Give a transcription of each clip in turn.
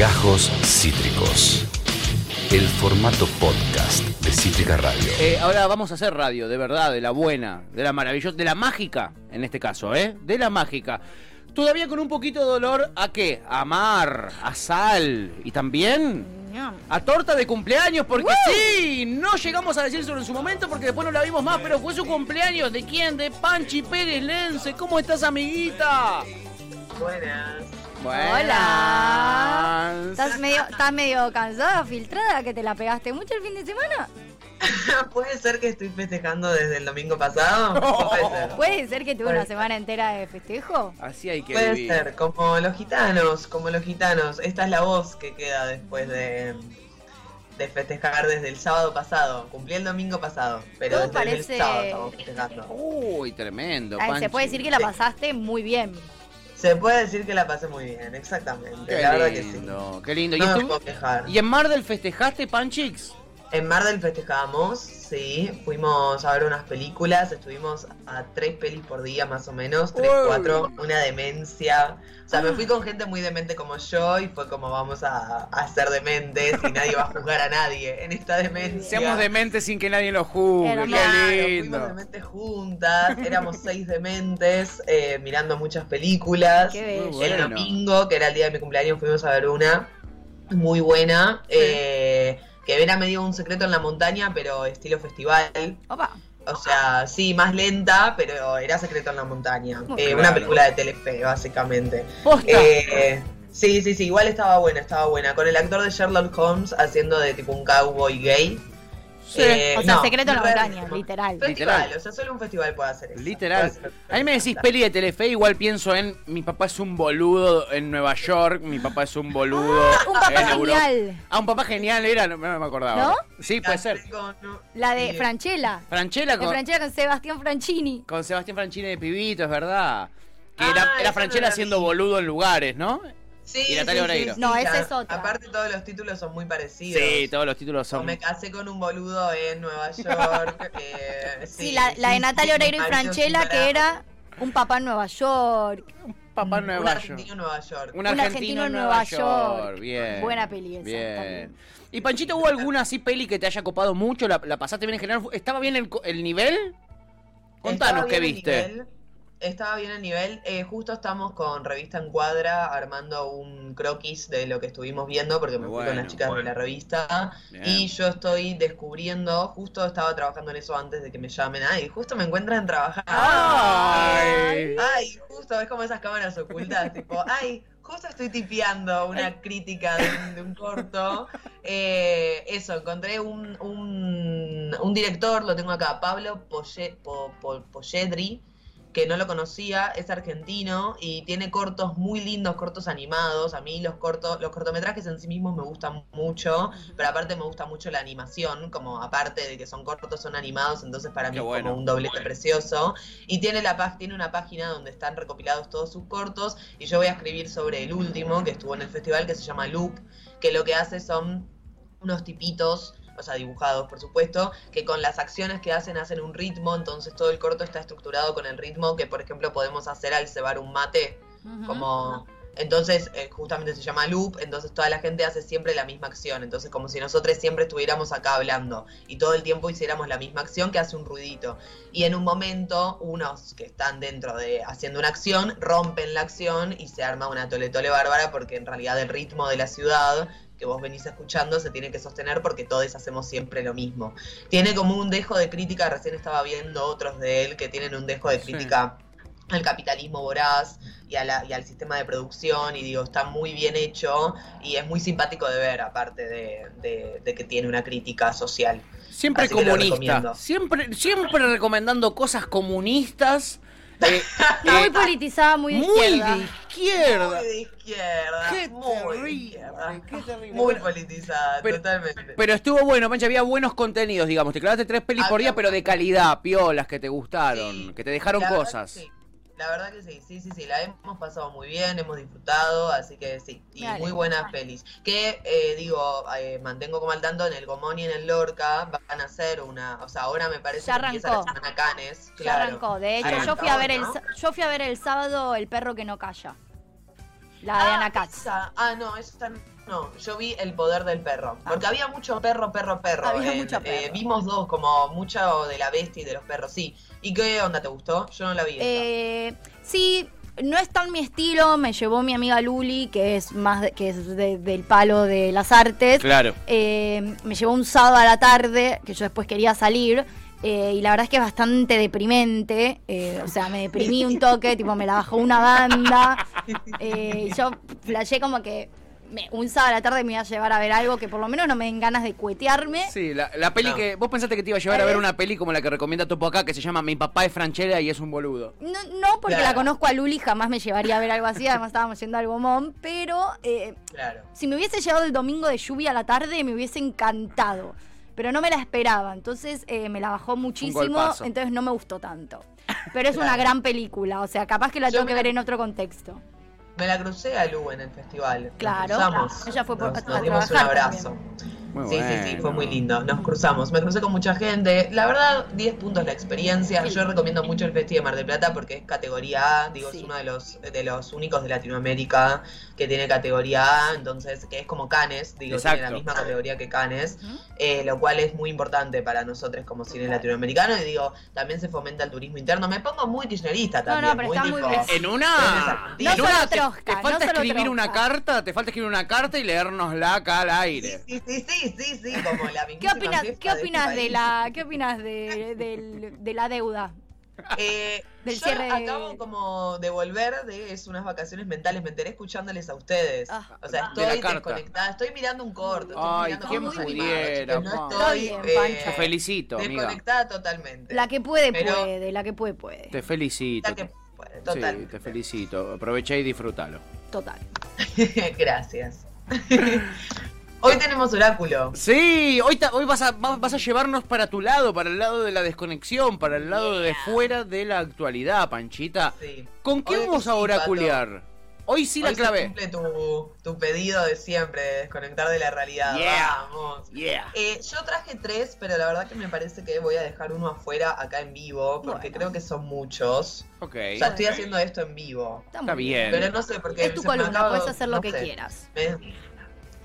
Gajos Cítricos. El formato podcast de Cítrica Radio. Eh, ahora vamos a hacer radio, de verdad, de la buena, de la maravillosa, de la mágica, en este caso, ¿eh? De la mágica. Todavía con un poquito de dolor a qué? A mar, a sal y también a torta de cumpleaños, porque sí, no llegamos a decir sobre en su momento porque después no la vimos más, pero fue su cumpleaños. ¿De quién? De Panchi Pérez Lense. ¿Cómo estás, amiguita? Buenas. Hola. ¿Estás medio, ¿Estás medio cansada, filtrada, que te la pegaste mucho el fin de semana? ¿Puede ser que estoy festejando desde el domingo pasado? Puede ser. ¿Puede ser que tuve una semana entera de festejo? Así hay que Puede vivir. ser, como los gitanos, como los gitanos. Esta es la voz que queda después de, de festejar desde el sábado pasado. Cumplí el domingo pasado, pero Todo desde parece- el sábado estamos festejando. Uy, tremendo. Ay, se puede decir que la pasaste muy bien. Se puede decir que la pasé muy bien, exactamente. Qué la verdad que sí. lindo, qué lindo. ¿Y, No me estuvo- puedo quejar. ¿Y en Mar del festejaste, Panchix? En Mar del festejamos, sí. Fuimos a ver unas películas, estuvimos a tres pelis por día más o menos, tres, Uy. cuatro, una demencia. O sea, me fui con gente muy demente como yo y fue como vamos a, a ser dementes y nadie va a juzgar a nadie en esta demencia. Seamos dementes sin que nadie lo juzgue. Claro, Qué fuimos lindo. dementes juntas, éramos seis dementes eh, mirando muchas películas. Qué bueno. El domingo, que era el día de mi cumpleaños, fuimos a ver una muy buena. eh, que era medio un secreto en la montaña, pero estilo festival. Opa. O sea, sí, más lenta, pero era secreto en la montaña. Eh, claro. Una película de Telefe, básicamente. Eh, sí, sí, sí, igual estaba buena, estaba buena. Con el actor de Sherlock Holmes haciendo de tipo un cowboy gay. Sí. Eh, O sea, no, secreto en la montaña, literal. Festival, Literal. o sea, solo un festival puede hacer eso. Literal. Hacer- A mí me decís peli de Telefe, igual pienso en mi papá es un boludo en Nueva York, mi papá es un boludo Un papá en Europa. genial. Ah, un papá genial era, no, no me acordaba. ¿No? Sí, puede ser. La de. Franchella. Franchella De con, Franchella con Sebastián Franchini. con Sebastián Franchini de Pibito, es verdad. Que Ah, era, era Franchella vi. boludo en lugares, ¿no? Sí, Y Natalia sí, sí, Oreiro. sí, No, esa es otra. Aparte todos los títulos son muy parecidos. Sí, todos los títulos O son... me casé con un boludo en Nueva York. eh, Sí, la, la de Natalia Oreiro y Franchella, que era un papá en Nueva York. Papá en Un Nueva York. argentino en Nueva York. Un Un argentino, en Nueva Nueva York. York. Bien. Buena peli esa, Bien. también. ¿Y Panchito, hubo alguna así peli que te haya copado mucho? ¿La, la pasaste bien en general? ¿Estaba bien el, co- el nivel? Contanos Estaba qué bien el viste. nivel, Estaba bien el nivel. Eh, justo estamos con Revista en Cuadra armando un croquis de lo que estuvimos viendo porque me Muy fui con bueno, las chicas bueno. de la revista. Bien. Y yo estoy descubriendo, justo estaba trabajando en eso antes de que me llamen. Ay, justo me encuentran trabajando. Ay. Ay, justo, es como esas cámaras ocultas, tipo, ay, justo estoy tipeando una crítica de un, de un corto. Eh, eso, encontré un, un, un director, lo tengo acá, Pablo Polle- Po- Po- Polledri, que no lo conocía, es argentino y tiene cortos muy lindos, cortos animados. A mí los cortos, los cortometrajes en sí mismos me gustan mucho, pero aparte me gusta mucho la animación, como aparte de que son cortos, son animados, entonces para mí es como un doblete precioso. Y tiene, la, tiene una página donde están recopilados todos sus cortos y yo voy a escribir sobre el último que estuvo en el festival que se llama Loop, que lo que hace son unos tipitos, o sea, dibujados por supuesto, que con las acciones que hacen hacen un ritmo, entonces todo el corto está estructurado con el ritmo que por ejemplo podemos hacer al cebar un mate, como entonces eh, justamente se llama loop, entonces toda la gente hace siempre la misma acción, entonces como si nosotros siempre estuviéramos acá hablando y todo el tiempo hiciéramos la misma acción que hace un ruidito. Y en un momento unos que están dentro de haciendo una acción rompen la acción y se arma una tole tole bárbara porque en realidad el ritmo de la ciudad que vos venís escuchando se tiene que sostener porque todos hacemos siempre lo mismo. Tiene como un dejo de crítica, recién estaba viendo otros de él que tienen un dejo de Sí. crítica al capitalismo voraz y, a la- y al sistema de producción y digo, está muy bien hecho y es muy simpático de ver, aparte de, de- de que tiene una crítica social. Siempre Así comunista. Siempre, siempre recomendando cosas comunistas. eh, Muy eh, politizada, muy de muy izquierda. de izquierda. Muy de izquierda. Qué muy de terrible, izquierda. qué terrible. Muy Bueno, politizada, pero- totalmente. Pero estuvo bueno, Pancha, había buenos contenidos, digamos. Te clavaste tres pelis por día, pero de calidad, piolas, que te gustaron, Sí, que te dejaron verdad cosas. sí. La verdad que sí, sí, sí, sí, la hemos pasado muy bien, hemos disfrutado, así que sí, y Dale. muy buenas pelis. Que, eh, digo, eh, mantengo como al tanto, en el Gomón y en el Lorca van a hacer una, o sea, ahora me parece Ya que empieza la arrancó. semana Canes, Ya claro. arrancó. De hecho, yo Arrancó, fui a ver el yo fui a ver el sábado El perro que no calla. La de Ah, Ana Katz. esa. Ah, no, esa no. Yo vi El poder del perro. Porque había mucho perro, perro, perro. Ah. Había en- mucho perro. eh, vimos dos, como mucho de la bestia y de los perros, sí. ¿Y qué onda te gustó? Yo no la vi. Eh, sí, no es tan mi estilo. Me llevó mi amiga Luli, que es más de- que es de- del palo de las artes. Claro. Eh, me llevó un sábado a la tarde, que yo después quería salir. eh, y la verdad es que es bastante deprimente. eh, o sea, me deprimí un toque, tipo, me la bajó una banda. eh, y yo flashé como que me- un sábado a la tarde me iba a llevar a ver algo que por lo menos no me den ganas de cuetearme. Sí, la, la peli No. que. Vos pensaste que te iba a llevar a ver Eh. una peli como la que recomienda Topo acá, que se llama Mi papá es franchera y es un boludo. No, no porque la conozco a Luli, jamás me llevaría a ver algo así. Además, estábamos yendo al Gomón. Pero eh, Claro. si me hubiese llegado el domingo de lluvia a la tarde, me hubiese encantado. Pero no me la esperaba. Entonces eh, me la bajó muchísimo. Entonces no me gustó tanto. Pero es una gran película. O sea, capaz que la Yo tengo me que ver en otro contexto. Me la crucé a Lu en el festival. Nos Claro. cruzamos. Ella fue por- nos, a nos dimos un abrazo. Muy sí, sí, sí, fue muy lindo. Nos cruzamos. Me crucé con mucha gente. La verdad, 10 puntos la experiencia. Yo recomiendo mucho el Festi de Mar del Plata porque es categoría A. Digo, Sí. es uno de los, de los únicos de Latinoamérica que tiene categoría A. Entonces, que es como Canes. Digo, tiene la misma categoría que Canes. Eh, lo cual es muy importante para nosotros como cine latinoamericano. Y digo, también se fomenta el turismo interno. Me pongo muy kirchnerista No, también. no, pero está muy bien. En una. No en solo una te, Trosca, te no falta solo escribir una Trosca. carta, te falta escribir una carta y leérnosla acá al Sí, aire. sí, sí, sí, sí, sí, como la ¿Qué opinas, ¿qué este opinas de la, qué opinas de, del- de la deuda? Eh, Del yo cierre de- acabo como de volver de es unas vacaciones mentales, me enteré escuchándoles a ustedes. Ah. o sea, De estoy desconectada, estoy mirando un corto, estoy Ay, mirando ¿quién pudiera, no estoy bien, eh, Pancho. Te felicito, amiga. desconectada totalmente. La que puede, Pero- puede, la que puede, puede. Te felicito. La que puede, Sí, total. te felicito. Aprovecha y disfrútalo. Total. Gracias. Hoy tenemos oráculo. Sí, hoy, ta- hoy vas, a, va- vas a llevarnos para tu lado, para el lado de la desconexión, para el lado de fuera de la actualidad, Panchita. Sí. ¿Con qué Hoy vamos a oraculear? Hoy sí la Hoy se clavé. cumple tu, tu pedido de siempre, de desconectar de la realidad. Yeah. Vamos. Yeah. Eh, yo traje tres, pero la verdad que me parece que voy a dejar uno afuera acá en vivo, porque Bueno. creo que son muchos. Ok. O sea, estoy haciendo esto en vivo. Está, bien. Pero no sé, porque Es tu columna, puedes hacer lo no que sé. quieras. Me-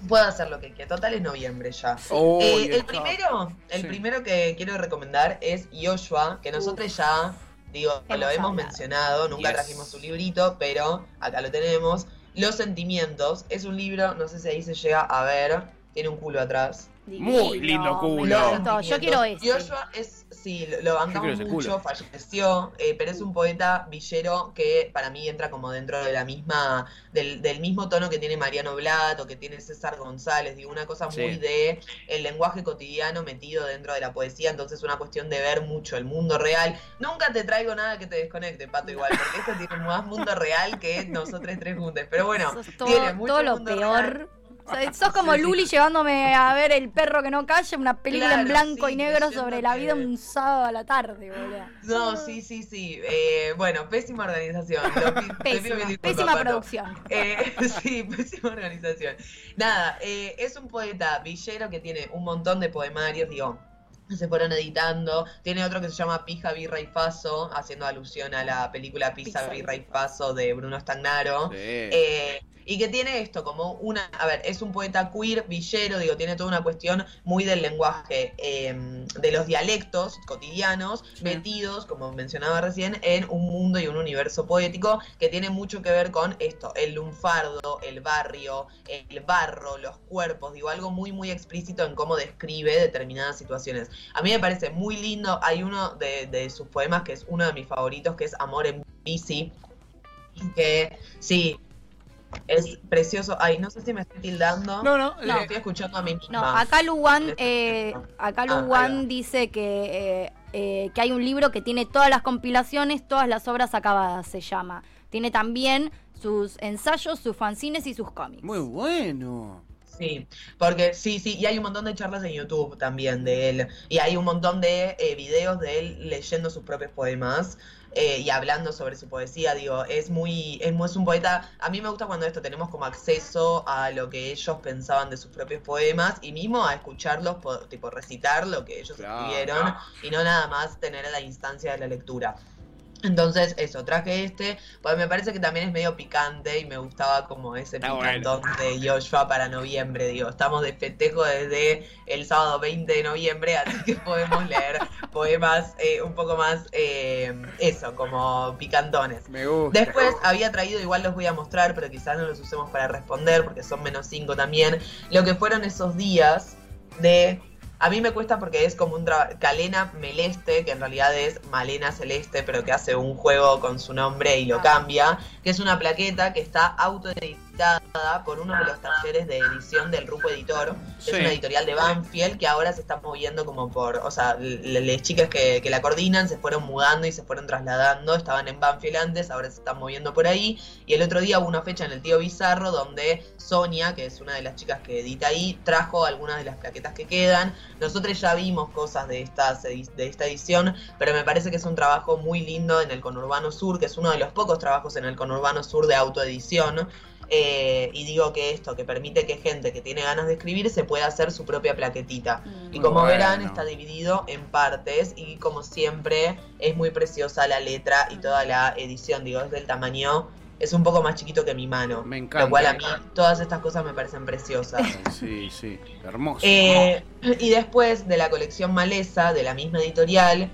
Puedo hacer lo que quiera. Total es noviembre ya. Oh, Eh, el está. primero, el Sí. primero que quiero recomendar es Yoshua, que nosotros ya, digo, Hemos lo hemos hablado. mencionado, nunca Yes. trajimos su librito, pero acá lo tenemos. Los sentimientos, es un libro, no sé si ahí se llega a ver, tiene un culo atrás. Muy lindo culo. Yo quiero este. Yoshua es, sí, lo- bancamos quiero ese mucho, culo. falleció, eh, pero es un poeta villero que para mí entra como dentro de la misma, del, del mismo tono que tiene Mariano Blatt o que tiene César González, digo, una cosa Sí. muy de el lenguaje cotidiano metido dentro de la poesía, entonces una cuestión de ver mucho el mundo real. Nunca te traigo nada que te desconecte, Pato, igual, porque esto tiene más mundo real que nosotros tres juntos, pero bueno, Sos tiene todo, mucho todo lo mundo peor. real. O sea, sos como. Luli llevándome a ver El perro que no calla, una película en blanco sí, y negro sobre la vida que- un sábado a la tarde, boludo. No, sí, sí, sí. Eh, bueno, pésima organización. Lo Pésima, producción. Eh, sí, pésima organización. Nada, eh, es un poeta villero que tiene un montón de poemarios, digo, se fueron editando. Tiene otro que se llama Pija, Birra y Faso, haciendo alusión a la película Pizza, Pizza. Birra y Faso de Bruno Stagnaro. Sí. Eh, y que tiene esto como una, a ver, es un poeta queer, villero, digo, tiene toda una cuestión muy del lenguaje, eh, de los dialectos cotidianos, metidos, como mencionaba recién, en un mundo y un universo poético que tiene mucho que ver con esto, el lunfardo, el barrio, el barro, los cuerpos, digo, algo muy, muy explícito en cómo describe determinadas situaciones. A mí me parece muy lindo, hay uno de, de sus poemas que es uno de mis favoritos, que es Amor en bici, que sí, es precioso. Ay, no sé si me estoy tildando. No, no, No, eh, estoy escuchando a mí No, misma. acá Luwan, eh, acá Ah, Luwan dice que, eh, eh, que hay un libro que tiene todas las compilaciones, todas las obras acabadas, se llama. Tiene también sus ensayos, sus fanzines y sus cómics. muy bueno. Sí, porque sí, sí, y hay un montón de charlas en YouTube también de él. Y hay un montón de eh, videos de él leyendo sus propios poemas eh, y hablando sobre su poesía. Digo, es muy, es, es un poeta. A mí me gusta cuando esto tenemos como acceso a lo que ellos pensaban de sus propios poemas y mismo a escucharlos, po- tipo recitar lo que ellos Claro. escribieron y no nada más tener la instancia de la lectura. Entonces, eso, traje este, pues me parece que también es medio picante y me gustaba como ese Está picantón de Joshua para noviembre, digo, estamos de festejo desde el sábado 20 de noviembre, así que podemos leer poemas eh, un poco más, eh, eso, como picantones. Me gusta. Después había traído, igual los voy a mostrar, pero quizás no los usemos para responder porque son menos 5 también, lo que fueron esos días de... A mí me cuesta porque es como un. Calena Meleste, que en realidad es Malena Celeste, pero que hace un juego con su nombre y lo Ah. cambia, que es una plaqueta que está autoeditada por uno de los talleres de edición del Rupo Editor, que Sí. es una editorial de Banfield, que ahora se está moviendo como por, o sea, las chicas que, que la coordinan se fueron mudando y se fueron trasladando, estaban en Banfield antes, ahora se están moviendo por ahí, y el otro día hubo una fecha en el Tío Bizarro donde Sonia, que es una de las chicas que edita ahí, trajo algunas de las plaquetas que quedan. Nosotros ya vimos cosas de, estas, de esta edición, pero me parece que es un trabajo muy lindo en el Conurbano Sur, que es uno de los pocos trabajos en el Conurbano Sur de autoedición. Eh, y digo que esto, que permite que gente que tiene ganas de escribir se pueda hacer su propia plaquetita. Y Mm. como Bueno. verán, está dividido en partes y como siempre es muy preciosa la letra y toda la edición, digo, es del tamaño, es un poco más chiquito que mi mano. Me encanta. Lo cual a mí todas estas cosas me parecen preciosas. Sí, sí, hermoso. Eh, y después de la colección Maleza, de la misma editorial,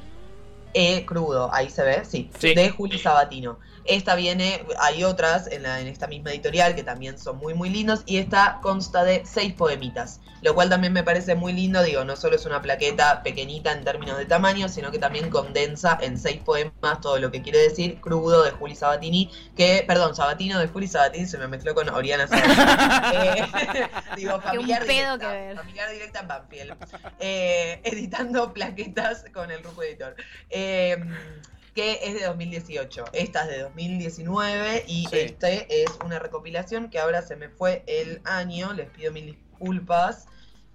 eh, Crudo, ahí se ve, sí, Sí. de Juli Sabatino. Esta viene, hay otras en, la, en esta misma editorial que también son muy muy lindos y esta consta de seis poemitas, lo cual también me parece muy lindo, digo, no solo es una plaqueta pequeñita en términos de tamaño, sino que también condensa en seis poemas todo lo que quiere decir Crudo de Juli Sabatini, que, perdón, Sabatino de Juli Sabatini se me mezcló con Oriana Sabatini. Eh, digo, Que un familiar pedo directa, que ver. familiar directa en Banfield, eh, editando plaquetas con el grupo editor. Eh, que es de 2018. Esta es de 2019 y Sí. este es una recopilación que ahora se me fue el año, les pido mil disculpas,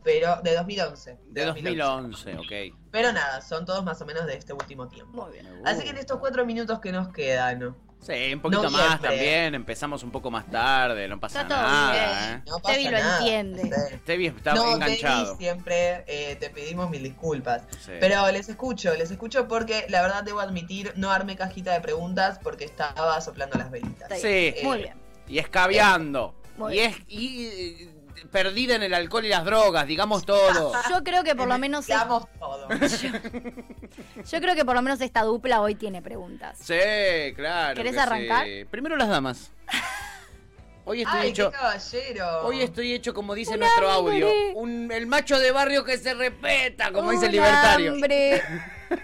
pero de 2011. de 2011, ok. Pero nada, son todos más o menos de este último tiempo. Muy bien. Así que en estos cuatro minutos que nos quedan, Sí, un poquito Noviembre. más también. Empezamos un poco más tarde, no pasa Está todo nada. bien. ¿eh? no pasa Tevi lo nada. entiende. Tevi está no, enganchado. Tevi, siempre eh, te pedimos mil disculpas. Sí. Pero les escucho, les escucho porque la verdad debo admitir, no armé cajita de preguntas porque estaba soplando las velitas. Sí. Eh, Muy bien. Y escabeando. Muy Y bien. es y, perdida en el alcohol y las drogas, digamos todo. Yo creo que por lo menos Mezclamos todo. yo creo que por lo menos esta dupla hoy tiene preguntas. Sí, claro. ¿Querés que arrancar? sí. Primero las damas. Hoy estoy Ay, hecho. qué caballero. Hoy estoy hecho como dice Un nuestro hambre. audio. Un, el macho de barrio que se respeta, como dice el libertario. Hambre,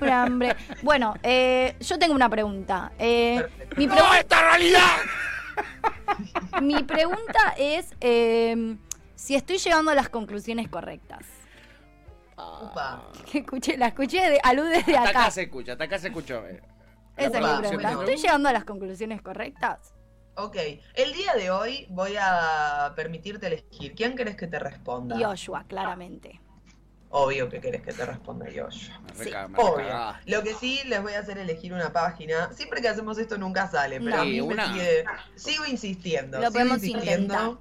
un hambre. Bueno, eh, yo tengo una pregunta. Eh, mi, ¡No, esta realidad! mi pregunta es eh, si estoy llevando a las conclusiones correctas. Upa. Que escuché, la escuché de, a luz desde Hasta acá acá. se escucha, hasta acá se escuchó. eh. Esa es mi pregunta. ¿Estoy llevando a las conclusiones correctas? Ok, el día de hoy voy a permitirte elegir. ¿Quién querés que te responda? Joshua, claramente. Obvio que querés que te responda Joshua. Me Sí. Obvio. Lo que sí les voy a hacer elegir una página. Siempre que hacemos esto nunca sale, pero No. a mí Sí, me una. sigue- sigo insistiendo. Lo sigo podemos insistiendo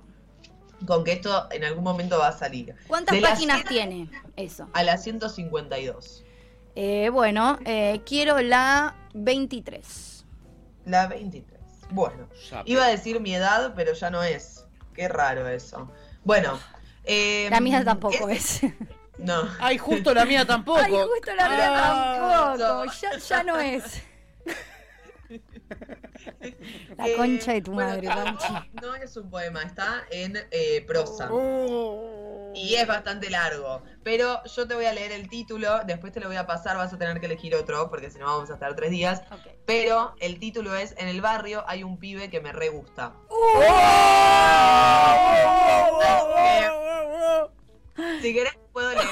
con que esto en algún momento va a salir. ¿Cuántas De páginas tiene eso? A las 152. Eh, bueno, eh, quiero la 23. La 23. Bueno, Ya, iba a decir mi edad, pero ya no es. Qué raro eso. Bueno. eh, La mía tampoco es. No. Ay, justo la mía tampoco. Ay, justo la mía Ah. tampoco. Ya, ya no es. La Eh, concha de tu bueno, madre, Panchi. No es un poema, está en eh, prosa. Oh. Y es bastante largo. Pero yo te voy a leer el título, después te lo voy a pasar, vas a tener que elegir otro, porque si no vamos a estar tres días. Pero el título es En el barrio hay un pibe que me re gusta. Si querés puedo leer.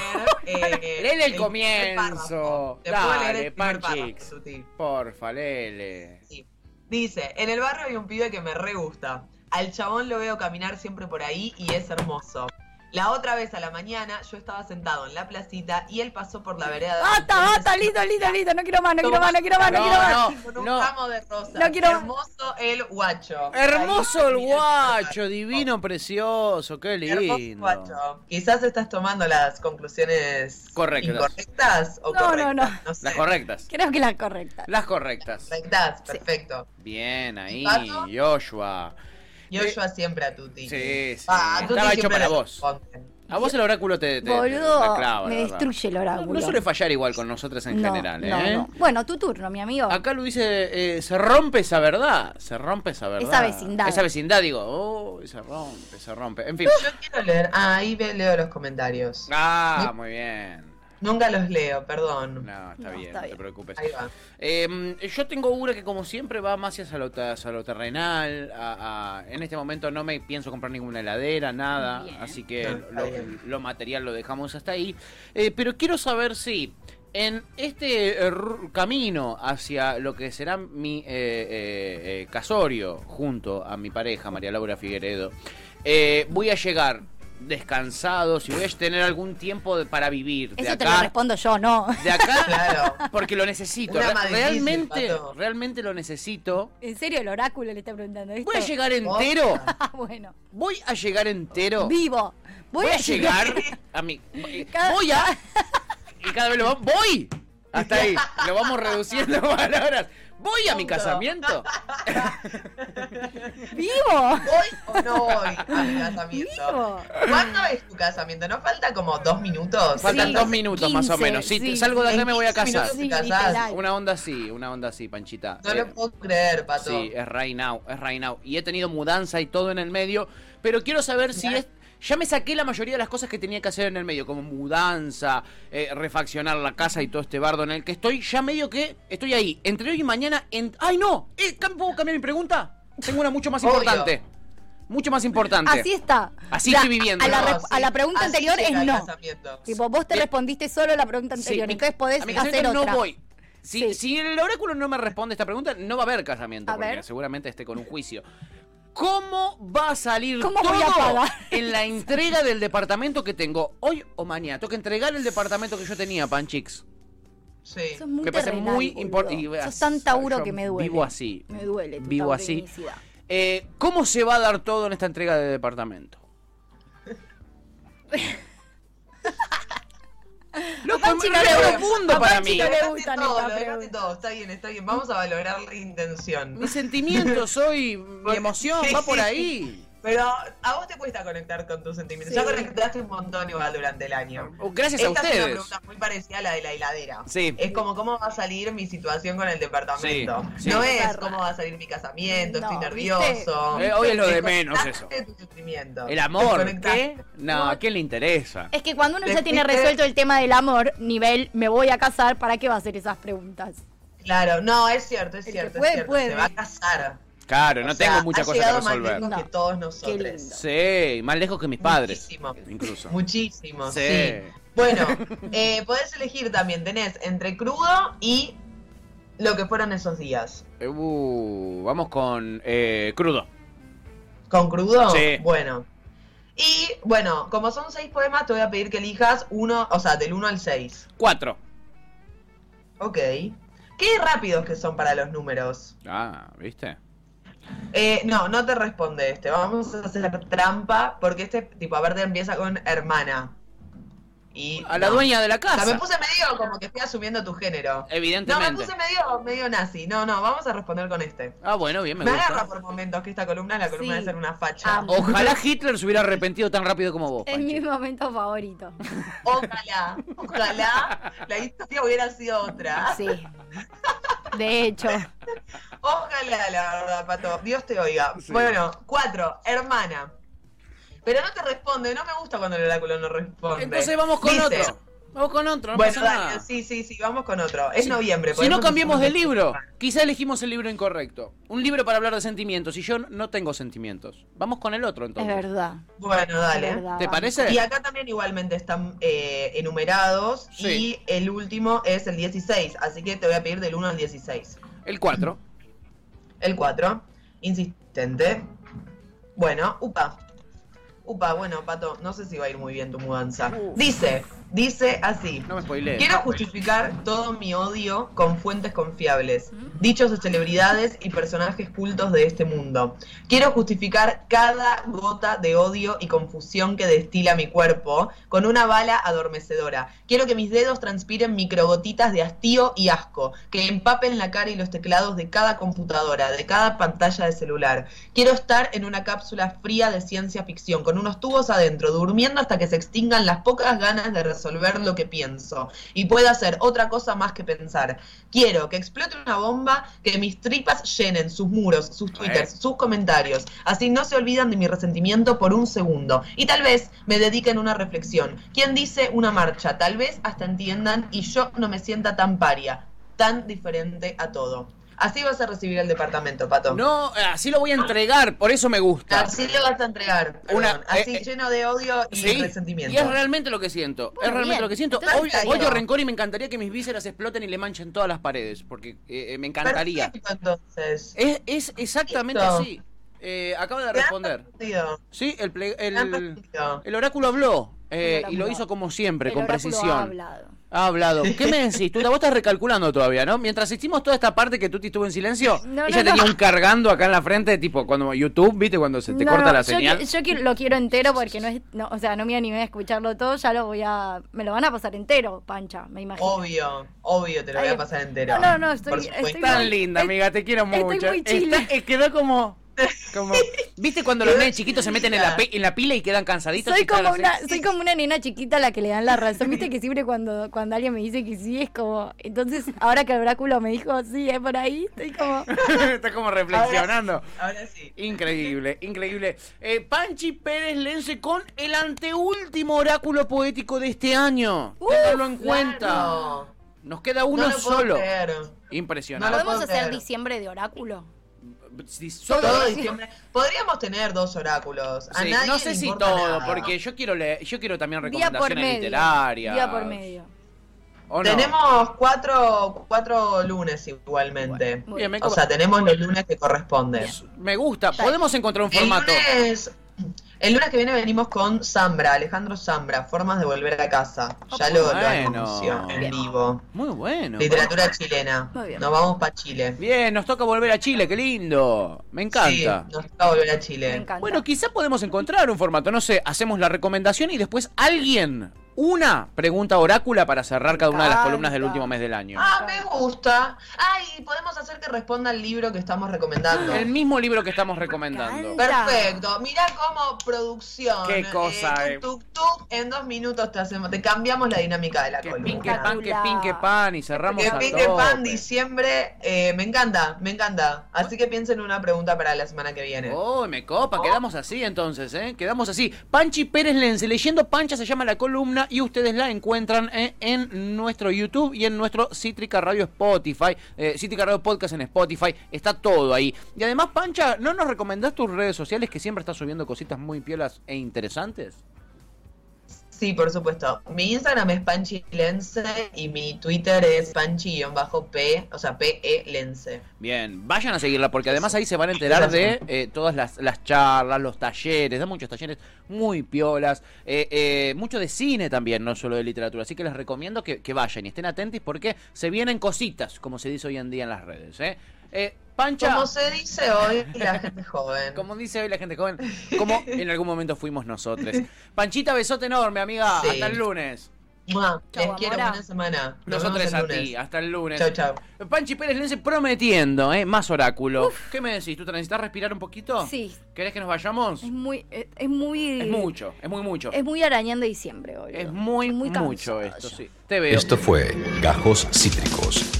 Eh, Léele el comienzo. Te puedo Dale, leer el Panchix. Porfa, lele. Sí. Dice, en el barrio hay un pibe que me re gusta. Al chabón lo veo caminar siempre por ahí y es hermoso. La otra vez a la mañana yo estaba sentado en la placita y él pasó por la vereda. de Basta, basta, listo, listo, listo. No quiero más, no quiero más, no quiero más, no No, quiero más. no. Con un no. ramo de rosas. No quiero- Hermoso el guacho. Hermoso el guacho, divino, precioso, qué Hermoso lindo. guacho. Quizás estás tomando las conclusiones Correctas. incorrectas o No, no, correctas. no. No, sé. Las correctas. Creo que la correcta. Las correctas. Correctas, perfecto. Bien, ahí, ¿Pato? Joshua. Yoshua siempre a Tuti. Sí, sí. Ah, a Tuti Estaba hecho para vos. A vos el oráculo te, te- te- Boludo, la clava, me destruye el oráculo. no suele fallar igual con nosotros en No, general, no, ¿eh? no. Bueno, tu turno, mi amigo. Acá lo dice, eh, se rompe esa verdad, se rompe esa verdad. Esa vecindad. Esa vecindad, digo, oh, se rompe, se rompe. En fin. Yo quiero leer. Ah, ahí leo los comentarios. Ah, muy bien. Nunca los leo, perdón. No, está No, bien, está no te preocupes. Ahí va. Eh, yo tengo una que como siempre va más hacia lo, ta- hacia lo terrenal. a- a- en este momento no me pienso comprar ninguna heladera, nada. Bien. Así que No, lo, material lo dejamos hasta ahí. Eh, pero quiero saber si en este camino hacia lo que será mi eh, eh, eh, casorio junto a mi pareja, María Laura Figueredo, eh, voy a llegar descansado, si voy a tener algún tiempo de- para vivir. De Eso te lo acá, respondo yo, no. de acá Claro. porque lo necesito. Re- difícil, realmente, Pato. realmente lo necesito. En serio, el oráculo le está preguntando esto. Voy a llegar entero. Ah, bueno. Voy a llegar entero. Vivo. Voy, Voy a llegar a mi. Cada- Voy a. Y cada vez lo vamos. ¡Voy! Hasta ahí. Lo vamos reduciendo a palabras. Voy a mi casamiento. ¡Vivo! ¿Voy o no voy a mi casamiento? ¡Vivo! ¿Cuándo es tu casamiento? ¿No falta como dos minutos? Faltan Sí, dos minutos más o 15, menos. Si sí. salgo de acá me voy a 15 casar. Sí. Una onda así, una onda así, Panchita. No Eh, lo puedo creer, Pato. Sí, es right now, es right now. Y he tenido mudanza y todo en el medio, pero quiero saber si es... Ya me saqué la mayoría de las cosas que tenía que hacer en el medio, como mudanza, eh, refaccionar la casa y todo este bardo en el que estoy. Ya medio que estoy ahí. Entre hoy y mañana... En... ¡Ay, no! Eh, ¿cam- ¿Puedo cambiar mi pregunta? Tengo una mucho más Obvio. importante. Mucho más importante. Así está. Así estoy viviendo, A la, ¿no? rep- a la pregunta anterior es no. Tipo, vos te Bien. respondiste solo la pregunta anterior. entonces podés mi hacer otra. no voy. Si, Sí. si el oráculo no me responde esta pregunta, no va a haber casamiento, A porque ver. seguramente esté con un juicio. ¿Cómo va a salir ¿Cómo todo voy a pagar? en la entrega del departamento que tengo hoy o mañana? Tengo que entregar el departamento que yo tenía, Panchix. Sí. Sos muy Me parece terrenal, muy importante. Sos tan Tauro que me duele. Vivo así. Me duele tu Vivo así. Eh, ¿Cómo se va a dar todo en esta entrega de departamento? Le gusta. profundo para mí. no le Dejaste gustan todo, lo todo. Está bien, está bien. Vamos a valorar la intención. Mis sentimientos hoy, mi emoción, va por ahí. Pero a vos te cuesta conectar con tus sentimientos. Sí. Ya conectaste un montón igual durante el año. Oh, Gracias a Esta es una ustedes. pregunta muy parecida a la de la heladera. Sí. Es como cómo va a salir mi situación con el departamento. Sí, sí. No es cómo va a salir mi casamiento, No, estoy nervioso. Eh, hoy es lo de menos eso. de tu sentimiento. El amor. ¿qué? No, ¿a quién le interesa? Es que cuando uno ya tiene resuelto el tema del amor, nivel me voy a casar, ¿para qué va a hacer esas preguntas? Claro, no, es cierto, es El que cierto, puede, es cierto. puede. Se va a casar. Claro, no sea, tengo mucha ha cosa que llegado más resolver. lejos No. que todos Qué nosotros. lindo. Sí, más lejos que mis padres. Muchísimo. Incluso. Muchísimo, Sí. sí. Bueno, eh, podés elegir también, tenés entre crudo y lo que fueron esos días. Uh, vamos con eh, crudo. ¿Con crudo? Sí. Bueno. Y bueno, como son seis poemas, te voy a pedir que elijas uno, o sea, del 1 al 6. Cuatro. Ok. Qué rápidos que son para los números. Ah, ¿viste? Eh, no, no te responde este. Vamos a hacer trampa porque este tipo, a ver, te empieza con hermana. Y A la no. dueña de la O sea, me casa. puse medio como que estoy asumiendo tu género. No, me Evidentemente. puse medio, medio nazi. No, no, vamos a responder con este. Ah, bueno, bien, me Me, gusta. agarra por momentos que esta columna es la columna Sí. de ser una facha. Ojalá Hitler se hubiera arrepentido tan rápido como vos. Es Panchi. mi momento favorito. Ojalá, ojalá la historia hubiera sido otra. Sí. De hecho, Ojalá, la verdad, Pato. Dios te oiga. Sí. Bueno, cuatro, hermana. Pero no te responde, no me gusta cuando el oráculo no responde. Entonces vamos con Dice, otro. Vamos con otro, no bueno, pasa dale, nada. sí, sí, sí, vamos con otro. Es Si- noviembre. Si no eso cambiemos de libro, quizá elegimos el libro incorrecto. Un libro para hablar de sentimientos y yo no tengo sentimientos. Vamos con el otro es entonces. verdad. Bueno, es dale. verdad, ¿Te vamos. parece? Y acá también igualmente están eh, enumerados Sí. y el último es el 16, así que te voy a pedir del 1 al 16. El 4. El 4, insistente. Bueno, upa. Upa, bueno, Pato, no sé si va a ir muy bien tu mudanza. Dice, dice así. No me spoilees. Quiero justificar todo mi odio con fuentes confiables, dichos de celebridades y personajes cultos de este mundo. Quiero justificar cada gota de odio y confusión que destila mi cuerpo con una bala adormecedora. Quiero que mis dedos transpiren microgotitas de hastío y asco, que empapen la cara y los teclados de cada computadora, de cada pantalla de celular. Quiero estar en una cápsula fría de ciencia ficción, con unos tubos adentro, durmiendo hasta que se extingan las pocas ganas de resolver lo que pienso y pueda hacer otra cosa más que pensar. Quiero que explote una bomba, que mis tripas llenen sus muros, sus twitters, sus comentarios. Así no se olvidan de mi resentimiento por un segundo. Y tal vez me dediquen una reflexión. ¿Quién dice una marcha? Tal vez hasta entiendan y yo no me sienta tan paria, tan diferente a todo. Así vas a recibir el departamento, Pato. No, así lo voy a entregar, por eso me gusta. Así lo vas a entregar. perdón. Una- así eh, eh, lleno de odio y Sí, resentimiento. Y es realmente lo que siento. Es realmente bien. lo que siento. Entonces odio bien. rencor y me encantaría que mis vísceras exploten y le manchen todas las paredes. Porque eh, eh, me encantaría. Perfecto, entonces. Es, es exactamente Listo. así. Eh, acaba de ¿Te has responder. Sí, el, ple- ¿Te has el, el oráculo habló. eh, y lo hizo como siempre, El con precisión. ha hablado. Ha hablado. ¿Qué me decís? Tú vos estás recalculando todavía, ¿no? Mientras hicimos toda esta parte que Tuti estuvo en silencio, No, ella no, tenía no. un cargando acá en la frente, tipo cuando YouTube, ¿viste? Cuando se te No, corta no, la yo señal. qui- Yo, quiero- lo quiero entero porque no es, no, o sea, no me animé a escucharlo todo, ya lo voy a, me lo van a pasar entero, Pancha, me imagino. Obvio, obvio, te lo voy a pasar entero. no, no, no, estoy- estoy. Tan linda, amiga, te quiero estoy mucho. muy chile. Está- eh, quedó como. Como ¿Viste cuando los nenes chiquitos se meten en la, en la pila y quedan cansaditos? Soy y como, una, soy como una nena chiquita a la que le dan la razón. Viste que siempre cuando, cuando alguien me dice que sí, es como. Entonces, ahora que el oráculo me dijo sí, es por ahí, estoy como. Está como reflexionando. Ahora sí. Increíble, increíble. Eh, Panchi Pérez Lense con el anteúltimo oráculo poético de este año. Ténganlo en cuenta. Claro. Nos queda uno no lo puedo solo. creer. Impresionante. No ¿Podemos hacer diciembre de oráculo? Si solo- Todo diciembre. Podríamos tener dos oráculos. A Sí, nadie no le sé si todo, nada. porque yo quiero leer, yo quiero también recomendaciones medio. literarias. Día por medio. Tenemos cuatro, cuatro lunes igualmente. Bueno, Bien, O sea, tenemos los lunes que corresponden. Me gusta. Podemos encontrar un El formato. lunes, el lunes que viene venimos con Zambra, Alejandro Zambra, Formas de Volver a Casa. Ya lo, lo Bueno. anunció en vivo. Muy bueno. Literatura chilena. Muy bien. Nos vamos para Chile. Bien, nos toca volver a Chile, qué lindo. Me encanta. Sí, nos toca volver a Me Chile. encanta. Bueno, quizá podemos encontrar un formato, no sé, hacemos la recomendación y después alguien, una pregunta orácula para cerrar cada una de las columnas del último mes del año. Ah, me gusta. Ay, podemos hacer que responda el libro que estamos recomendando. El mismo libro que estamos recomendando. Perfecto. Mirá cómo producción. Qué cosa, eh, eh. tuk, tuk, en dos minutos te hacemos, te cambiamos la dinámica de la Que columna. pin, que pan, que Espectacular. pin, que pan y cerramos Que a pique pan, diciembre, eh, me encanta, me encanta. Así que piensen en una pregunta para la semana que viene. Oh, me copa, quedamos así entonces, ¿eh? Quedamos así. Panchi Pérez Lense, leyendo Pancha se llama la columna y ustedes la encuentran eh, en nuestro YouTube y en nuestro Cítrica Radio Spotify, eh, Cítrica Radio Podcast en Spotify, está todo ahí. Y además, Pancha, ¿no nos recomendás tus redes sociales que siempre estás subiendo cositas muy piolas e interesantes? Sí, por supuesto. Mi Instagram es Panchi Lense y mi Twitter es Panchi-P, o sea, P-E Lense. Bien, vayan a seguirla porque además ahí se van a enterar de eh, todas las, las charlas, los talleres, da muchos talleres muy piolas, eh, eh, mucho de cine también, no solo de literatura. Así que les recomiendo que, que vayan y estén atentos porque se vienen cositas, como se dice hoy en día en las redes. ¿eh? Eh, Pancha, Como se dice hoy la gente joven. como dice hoy la gente joven, como en algún momento fuimos nosotros. Panchita, besote enorme, amiga. Sí. Hasta el lunes. Mua, Chau, Les quiero buena semana. Nos Nosotros a ti. Hasta el lunes. Chau, chau. Panchi Pérez Lense prometiendo, ¿eh? Más oráculo. ¿Qué me decís? ¿Tú te necesitas respirar un poquito? Sí. ¿Querés que nos vayamos? Es muy, es, es muy. Es mucho, es muy mucho. Es muy arañando diciembre hoy. Es muy, Estoy mucho esto, sí. Te veo. Esto fue Gajos Cítricos.